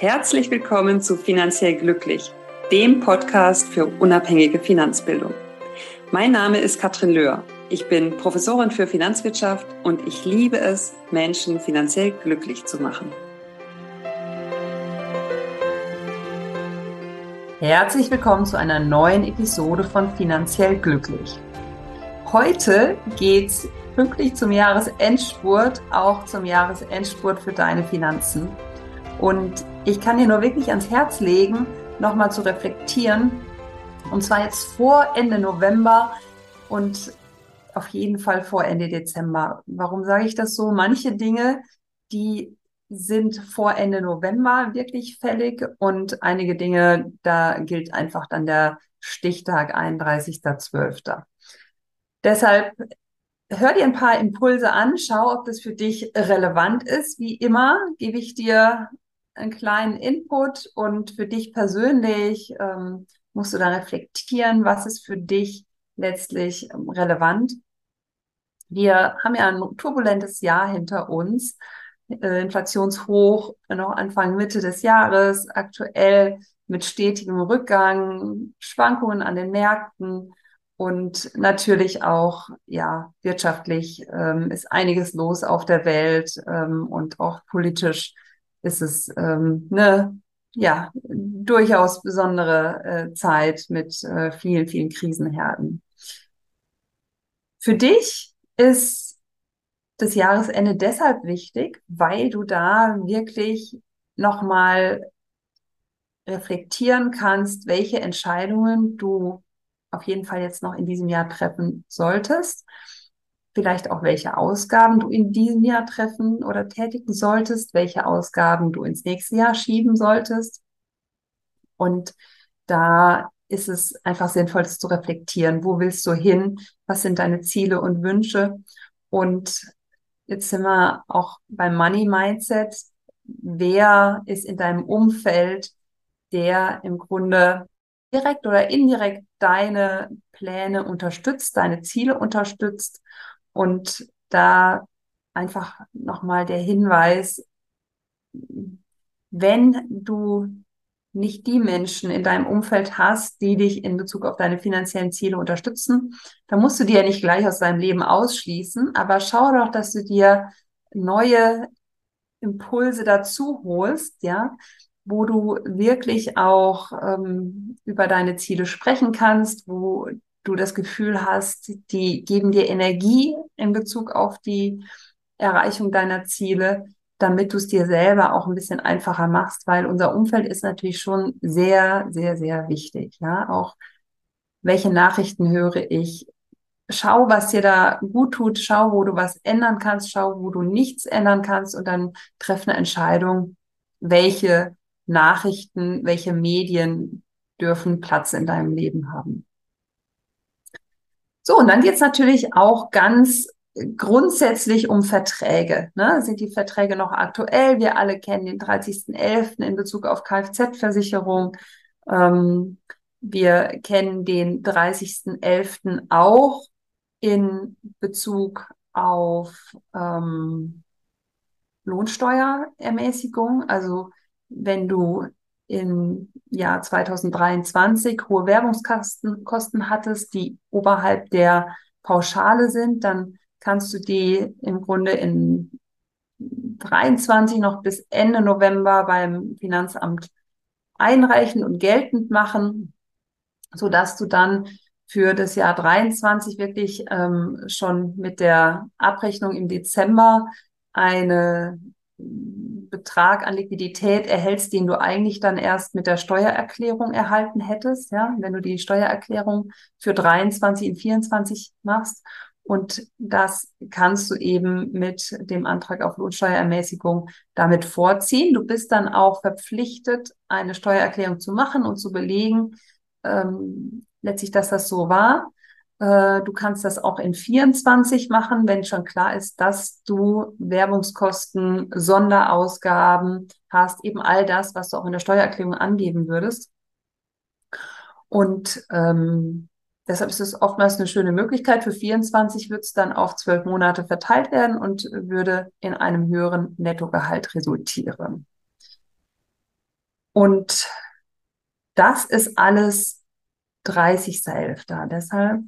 Herzlich willkommen zu Finanziell Glücklich, dem Podcast für unabhängige Finanzbildung. Mein Name ist Katrin Löhr. Ich bin Professorin für Finanzwirtschaft und ich liebe es, Menschen finanziell glücklich zu machen. Herzlich willkommen zu einer neuen Episode von Finanziell Glücklich. Heute geht's pünktlich zum Jahresendspurt auch zum Jahresendspurt für deine Finanzen. Und ich kann dir nur wirklich ans Herz legen, nochmal zu reflektieren. Und zwar jetzt vor Ende November und auf jeden Fall vor Ende Dezember. Warum sage ich das so? Manche Dinge, die sind vor Ende November wirklich fällig und einige Dinge, da gilt einfach dann der Stichtag 31.12. Deshalb hör dir ein paar Impulse an, schau, ob das für dich relevant ist. Wie immer gebe ich dir einen kleinen Input und für dich persönlich ähm, musst du da reflektieren, was ist für dich letztlich ähm, relevant. Wir haben ja ein turbulentes Jahr hinter uns, äh, Inflationshoch noch Anfang Mitte des Jahres, aktuell mit stetigem Rückgang, Schwankungen an den Märkten und natürlich auch, ja, wirtschaftlich ähm, ist einiges los auf der Welt ähm, und auch politisch ist es ähm, eine ja durchaus besondere äh, Zeit mit äh, vielen, vielen Krisenherden. Für dich ist das Jahresende deshalb wichtig, weil du da wirklich nochmal reflektieren kannst, welche Entscheidungen du auf jeden Fall jetzt noch in diesem Jahr treffen solltest. Vielleicht auch, welche Ausgaben du in diesem Jahr treffen oder tätigen solltest, welche Ausgaben du ins nächste Jahr schieben solltest. Und da ist es einfach sinnvoll, zu reflektieren. Wo willst du hin? Was sind deine Ziele und Wünsche? Und jetzt sind wir auch beim Money Mindset. Wer ist in deinem Umfeld, der im Grunde direkt oder indirekt deine Pläne unterstützt, deine Ziele unterstützt und da einfach nochmal der Hinweis, wenn du nicht die Menschen in deinem Umfeld hast, die dich in Bezug auf deine finanziellen Ziele unterstützen, dann musst du die ja nicht gleich aus deinem Leben ausschließen, aber schau doch, dass du dir neue Impulse dazu holst, ja, wo du wirklich auch ähm, über deine Ziele sprechen kannst, wo du das Gefühl hast, die geben dir Energie in Bezug auf die Erreichung deiner Ziele, damit du es dir selber auch ein bisschen einfacher machst, weil unser Umfeld ist natürlich schon sehr, sehr, sehr wichtig. Ja, auch welche Nachrichten höre ich? Schau, was dir da gut tut, schau, wo du was ändern kannst, schau, wo du nichts ändern kannst und dann treff eine Entscheidung, welche Nachrichten, welche Medien dürfen Platz in deinem Leben haben. So, und dann geht es natürlich auch ganz grundsätzlich um Verträge. Ne? Sind die Verträge noch aktuell? Wir alle kennen den 30.11. in Bezug auf Kfz-Versicherung. Ähm, wir kennen den 30.11. auch in Bezug auf ähm, Lohnsteuerermäßigung. Also wenn du im Jahr 2023 hohe Werbungskosten hattest, die oberhalb der Pauschale sind, dann kannst du die im Grunde in 23 noch bis Ende November beim Finanzamt einreichen und geltend machen, so dass du dann für das Jahr 23 wirklich ähm, schon mit der Abrechnung im Dezember eine Betrag an Liquidität erhältst, den du eigentlich dann erst mit der Steuererklärung erhalten hättest, ja, wenn du die Steuererklärung für 23 in 24 machst. Und das kannst du eben mit dem Antrag auf Lohnsteuerermäßigung damit vorziehen. Du bist dann auch verpflichtet, eine Steuererklärung zu machen und zu belegen, ähm, letztlich, dass das so war. Äh, du kannst das auch in 24 machen, wenn schon klar ist, dass du Werbungskosten, Sonderausgaben hast, eben all das, was du auch in der Steuererklärung angeben würdest. Und ähm, deshalb ist es oftmals eine schöne Möglichkeit. Für 24 wird es dann auf zwölf Monate verteilt werden und würde in einem höheren Nettogehalt resultieren. Und das ist alles 30.11. Deshalb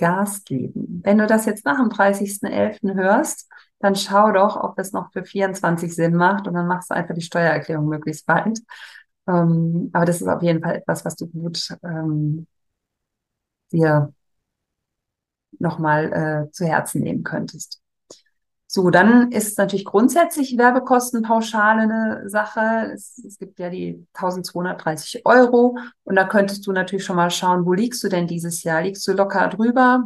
Gas geben. Wenn du das jetzt nach dem 30.11. hörst, dann schau doch, ob das noch für 24 Sinn macht und dann machst du einfach die Steuererklärung möglichst bald. Ähm, aber das ist auf jeden Fall etwas, was du gut ähm, dir nochmal äh, zu Herzen nehmen könntest. So, dann ist natürlich grundsätzlich Werbekostenpauschale eine Sache. Es, es, gibt ja die 1230 Euro und da könntest du natürlich schon mal schauen, wo liegst du denn dieses Jahr? Liegst du locker drüber?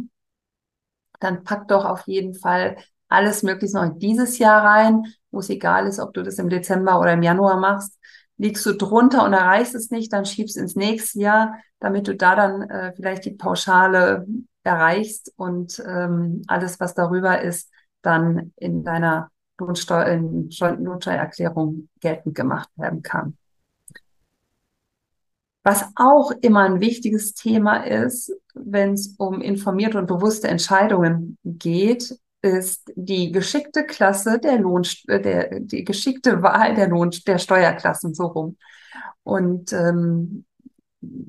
Dann pack doch auf jeden Fall alles möglichst noch in dieses Jahr rein, wo es egal ist, ob du das im Dezember oder im Januar machst. Liegst du drunter und erreichst es nicht, dann schiebst ins nächste Jahr, damit du da dann äh, vielleicht die Pauschale erreichst und ähm, alles, was darüber ist, dann in deiner Lohnsteuer, in Lohnsteuererklärung geltend gemacht werden kann. Was auch immer ein wichtiges Thema ist, wenn es um informierte und bewusste Entscheidungen geht, ist die geschickte Klasse der Lohn, der, die geschickte Wahl der Lohn, der Steuerklassen so rum. Und ähm,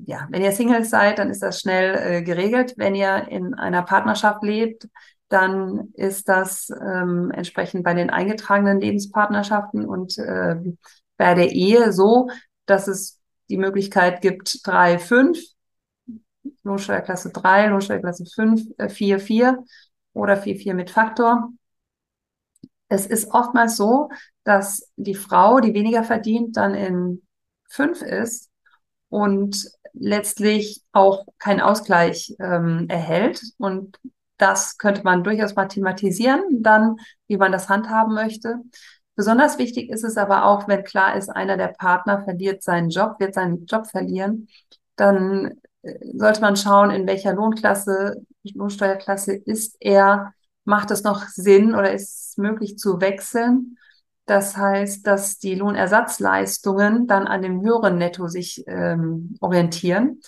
ja, wenn ihr Singles seid, dann ist das schnell äh, geregelt. Wenn ihr in einer Partnerschaft lebt, dann ist das ähm, entsprechend bei den eingetragenen Lebenspartnerschaften und äh, bei der Ehe so, dass es die Möglichkeit gibt, drei, fünf, Lohnsteuerklasse drei, Lohnsteuerklasse fünf, äh, vier, vier oder 4,4 mit Faktor. Es ist oftmals so, dass die Frau, die weniger verdient, dann in 5 ist und letztlich auch keinen Ausgleich ähm, erhält. Und das könnte man durchaus mal thematisieren, dann, wie man das handhaben möchte. Besonders wichtig ist es aber auch, wenn klar ist, einer der Partner verliert seinen Job, wird seinen Job verlieren, dann sollte man schauen, in welcher Lohnklasse, Lohnsteuerklasse ist er, macht es noch Sinn oder ist es möglich zu wechseln? Das heißt, dass die Lohnersatzleistungen dann an dem höheren Netto sich ähm, orientieren.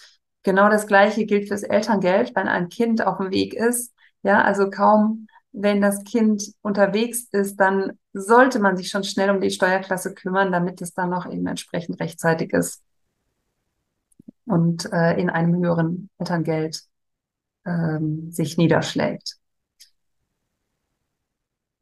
Genau das Gleiche gilt fürs Elterngeld, wenn ein Kind auf dem Weg ist. Ja, also kaum, wenn das Kind unterwegs ist, dann sollte man sich schon schnell um die Steuerklasse kümmern, damit es dann noch eben entsprechend rechtzeitig ist und äh, in einem höheren Elterngeld ähm, sich niederschlägt.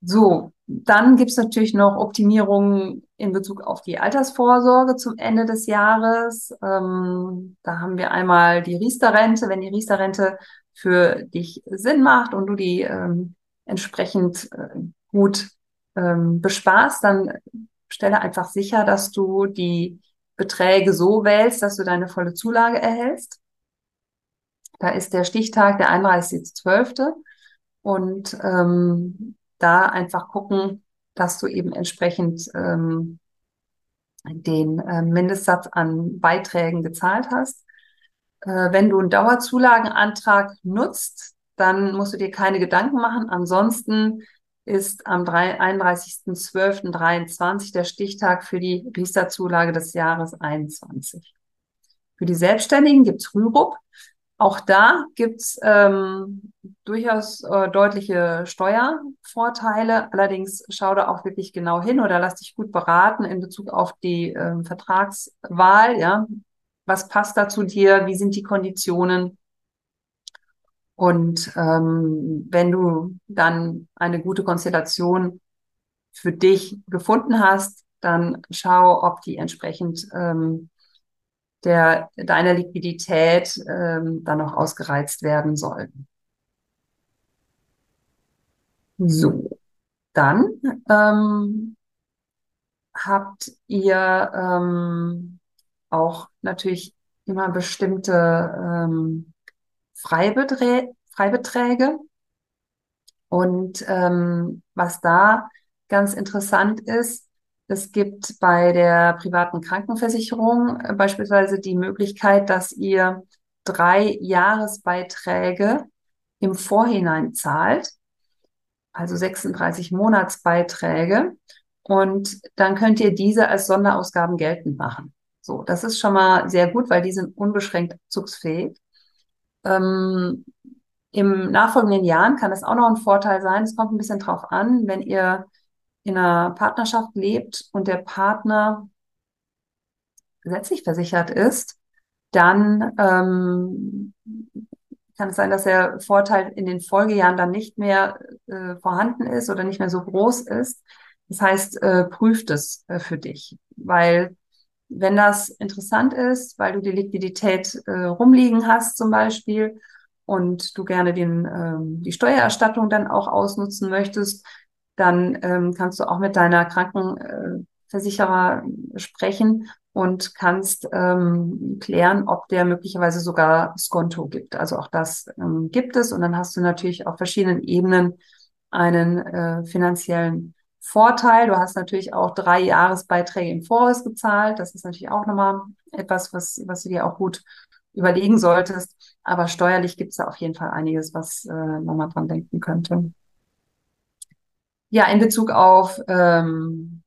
So, dann gibt es natürlich noch Optimierungen in Bezug auf die Altersvorsorge zum Ende des Jahres. Ähm, da haben wir einmal die Riester-Rente. Wenn die Riester-Rente für dich Sinn macht und du die ähm, entsprechend äh, gut ähm, besparst, dann stelle einfach sicher, dass du die Beträge so wählst, dass du deine volle Zulage erhältst. Da ist der Stichtag der 31.12. Und ähm, da einfach gucken, dass du eben entsprechend ähm, den äh, Mindestsatz an Beiträgen gezahlt hast. Äh, wenn du einen Dauerzulagenantrag nutzt, dann musst du dir keine Gedanken machen. Ansonsten ist am 31.12.23 der Stichtag für die Riester-Zulage des Jahres 21. Für die Selbstständigen gibt's Rürup. Auch da gibt's ähm, durchaus äh, deutliche Steuervorteile. Allerdings schau da auch wirklich genau hin oder lass dich gut beraten in Bezug auf die ähm, Vertragswahl. Ja, was passt da zu dir? Wie sind die Konditionen? Und ähm, wenn du dann eine gute Konstellation für dich gefunden hast, dann schau, ob die entsprechend ähm, der, deiner Liquidität ähm, dann noch ausgereizt werden sollen. So, dann ähm, habt ihr ähm, auch natürlich immer bestimmte ähm, Freibeträge. Freibeträge. Und ähm, was da ganz interessant ist, es gibt bei der privaten Krankenversicherung äh, beispielsweise die Möglichkeit, dass ihr drei Jahresbeiträge im Vorhinein zahlt, also 36 Monatsbeiträge. Und dann könnt ihr diese als Sonderausgaben geltend machen. So, das ist schon mal sehr gut, weil die sind unbeschränkt abzugsfähig. Ähm, Im nachfolgenden Jahren kann es auch noch ein Vorteil sein. Es kommt ein bisschen drauf an, wenn ihr in einer Partnerschaft lebt und der Partner gesetzlich versichert ist, dann ähm, kann es sein, dass der Vorteil in den Folgejahren dann nicht mehr äh, vorhanden ist oder nicht mehr so groß ist. Das heißt, äh, prüft es äh, für dich, weil wenn das interessant ist, weil du die Liquidität äh, rumliegen hast zum Beispiel und du gerne den, ähm, die Steuererstattung dann auch ausnutzen möchtest, dann ähm, kannst du auch mit deiner Krankenversicherer sprechen und kannst ähm, klären, ob der möglicherweise sogar Skonto gibt. Also auch das ähm, gibt es und dann hast du natürlich auf verschiedenen Ebenen einen äh, finanziellen Vorteil. Du hast natürlich auch drei Jahresbeiträge im Voraus gezahlt. Das ist natürlich auch nochmal etwas, was, was du dir auch gut überlegen solltest. Aber steuerlich gibt es da auf jeden Fall einiges, was äh, man mal dran denken könnte. Ja, in Bezug auf ähm,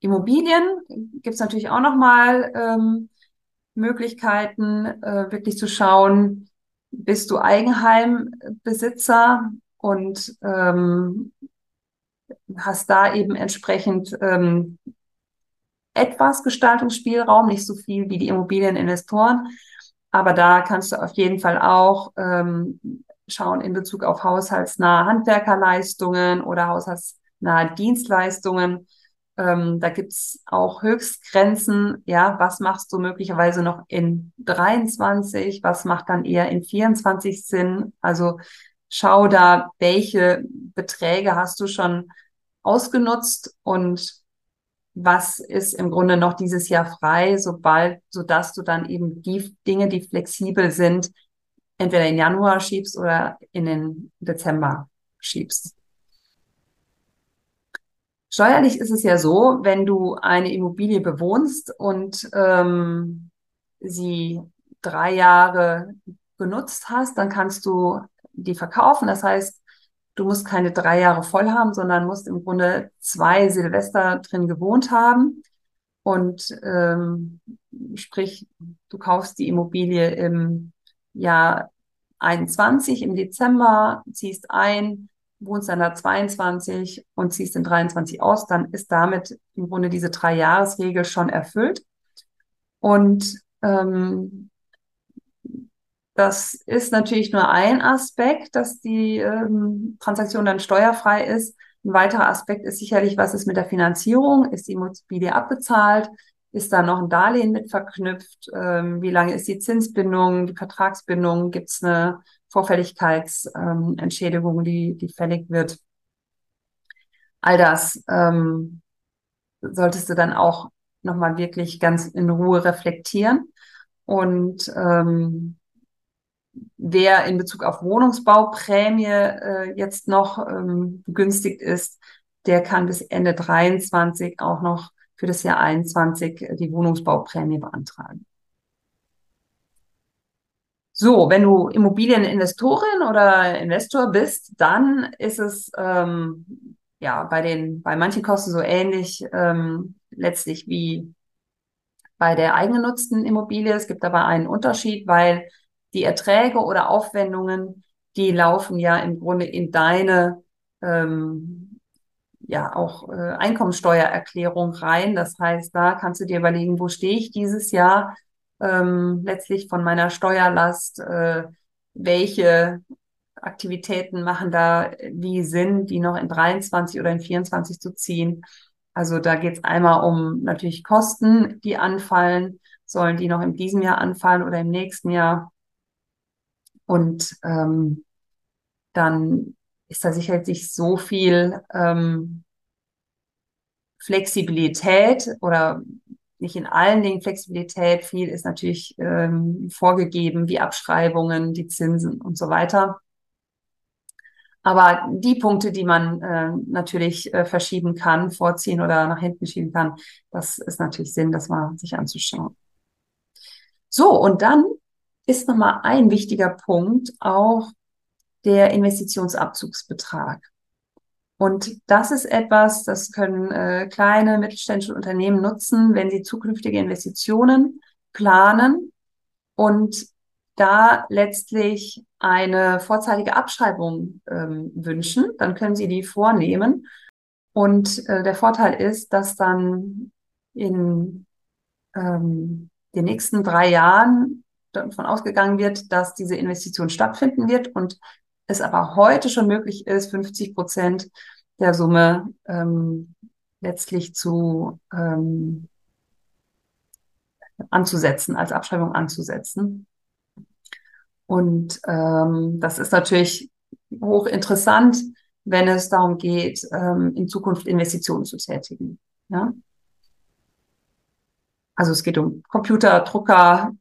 Immobilien gibt es natürlich auch nochmal ähm, Möglichkeiten, äh, wirklich zu schauen, bist du Eigenheimbesitzer und ähm, hast da eben entsprechend ähm, etwas Gestaltungsspielraum, nicht so viel wie die Immobilieninvestoren. Aber da kannst du auf jeden Fall auch ähm, schauen in Bezug auf haushaltsnahe Handwerkerleistungen oder haushaltsnahe Dienstleistungen. Ähm, da gibt's auch Höchstgrenzen. Ja, was machst du möglicherweise noch in 23? Was macht dann eher in 24 Sinn? Also schau da, welche Beträge hast du schon ausgenutzt und was ist im Grunde noch dieses Jahr frei, sobald, sodass du dann eben die Dinge, die flexibel sind, entweder in Januar schiebst oder in den Dezember schiebst. Steuerlich ist es ja so, wenn du eine Immobilie bewohnst und ähm, sie drei Jahre genutzt hast, dann kannst du die verkaufen. Das heißt, du musst keine drei Jahre voll haben, sondern musst im Grunde zwei Silvester drin gewohnt haben. Und ähm, sprich, du kaufst die Immobilie im Jahr 21 im Dezember, ziehst ein, wohnst dann da 22 und ziehst in 23 aus, dann ist damit im Grunde diese Drei-Jahres-Regel schon erfüllt. Und ähm, das ist natürlich nur ein Aspekt, dass die ähm, Transaktion dann steuerfrei ist. Ein weiterer Aspekt ist sicherlich, was ist mit der Finanzierung? Ist die Immobilie abbezahlt? Ist da noch ein Darlehen mit verknüpft? Ähm, wie lange ist die Zinsbindung, die Vertragsbindung? Gibt es eine Vorfälligkeitsentschädigung, ähm, die, die fällig wird? All das ähm, solltest du dann auch nochmal wirklich ganz in Ruhe reflektieren. Und ähm, wer in Bezug auf Wohnungsbauprämie äh, jetzt noch ähm, begünstigt ist, der kann bis Ende 23 auch noch für das Jahr 21 die Wohnungsbauprämie beantragen. So, wenn du Immobilieninvestorin oder Investor bist, dann ist es ähm, ja bei den bei manchen Kosten so ähnlich ähm, letztlich wie bei der eigengenutzten Immobilie. Es gibt aber einen Unterschied, weil die Erträge oder Aufwendungen, die laufen ja im Grunde in deine ähm, ja auch äh, Einkommensteuererklärung rein. Das heißt, da kannst du dir überlegen, wo stehe ich dieses Jahr ähm, letztlich von meiner Steuerlast, äh, welche Aktivitäten machen da wie Sinn, die noch in 23 oder in 24 zu ziehen. Also da geht es einmal um natürlich Kosten, die anfallen. Sollen die noch in diesem Jahr anfallen oder im nächsten Jahr? Und ähm, dann ist da sicherlich so viel ähm, Flexibilität oder nicht in allen Dingen Flexibilität. Viel ist natürlich ähm, vorgegeben, wie Abschreibungen, die Zinsen und so weiter. Aber die Punkte, die man äh, natürlich äh, verschieben kann, vorziehen oder nach hinten schieben kann, das ist natürlich Sinn, das mal sich anzuschauen. So, und dann ist nochmal ein wichtiger Punkt auch der Investitionsabzugsbetrag. Und das ist etwas, das können äh, kleine mittelständische Unternehmen nutzen, wenn sie zukünftige Investitionen planen und da letztlich eine vorzeitige Abschreibung ähm, wünschen, dann können sie die vornehmen. Und äh, der Vorteil ist, dass dann in ähm, den nächsten drei Jahren davon ausgegangen wird, dass diese Investition stattfinden wird und es aber heute schon möglich ist, 50 Prozent der Summe ähm, letztlich zu ähm, anzusetzen, als Abschreibung anzusetzen. Und ähm, das ist natürlich hochinteressant, wenn es darum geht, ähm, in Zukunft Investitionen zu tätigen. Ja? Also es geht um Computer, Drucker,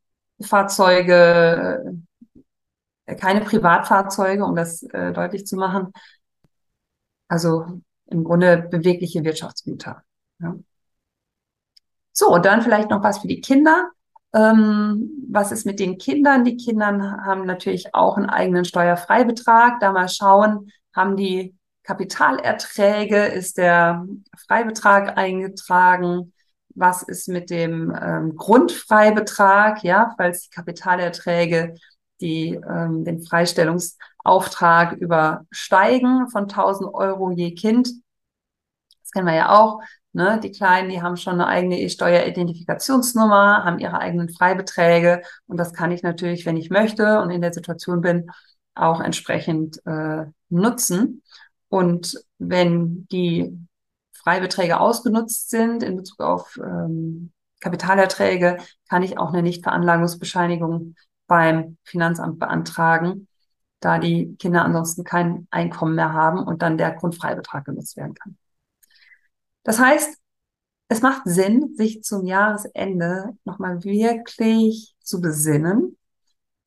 Fahrzeuge, äh, keine Privatfahrzeuge, um das äh, deutlich zu machen. Also im Grunde bewegliche Wirtschaftsgüter. Ja. So, und dann vielleicht noch was für die Kinder. Ähm, was ist mit den Kindern? Die Kinder haben natürlich auch einen eigenen Steuerfreibetrag. Da mal schauen, haben die Kapitalerträge, ist der Freibetrag eingetragen? Was ist mit dem ähm, Grundfreibetrag? Ja, falls die Kapitalerträge die ähm, den Freistellungsauftrag übersteigen von 1000 Euro je Kind. Das kennen wir ja auch. Ne? Die Kleinen, die haben schon eine eigene E-Steuer-Identifikationsnummer, haben ihre eigenen Freibeträge und das kann ich natürlich, wenn ich möchte und in der Situation bin, auch entsprechend äh, nutzen. Und wenn die Freibeträge ausgenutzt sind in Bezug auf ähm, Kapitalerträge, kann ich auch eine Nichtveranlagungsbescheinigung beim Finanzamt beantragen, da die Kinder ansonsten kein Einkommen mehr haben und dann der Grundfreibetrag genutzt werden kann. Das heißt, es macht Sinn, sich zum Jahresende nochmal wirklich zu besinnen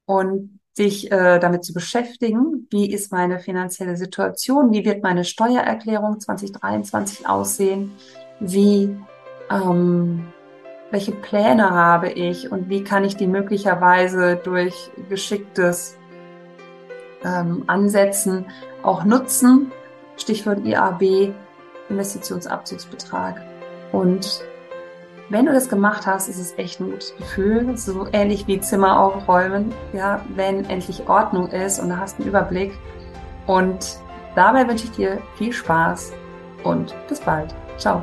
und sich äh, damit zu beschäftigen, wie ist meine finanzielle Situation, wie wird meine Steuererklärung 2023 aussehen, wie ähm, welche Pläne habe ich und wie kann ich die möglicherweise durch geschicktes ähm, Ansetzen auch nutzen. Stichwort IAB, Investitionsabzugsbetrag. Und wenn du das gemacht hast, ist es echt ein gutes Gefühl, so ähnlich wie Zimmer aufräumen, ja, wenn endlich Ordnung ist und du hast einen Überblick. Und dabei wünsche ich dir viel Spaß und bis bald. Ciao.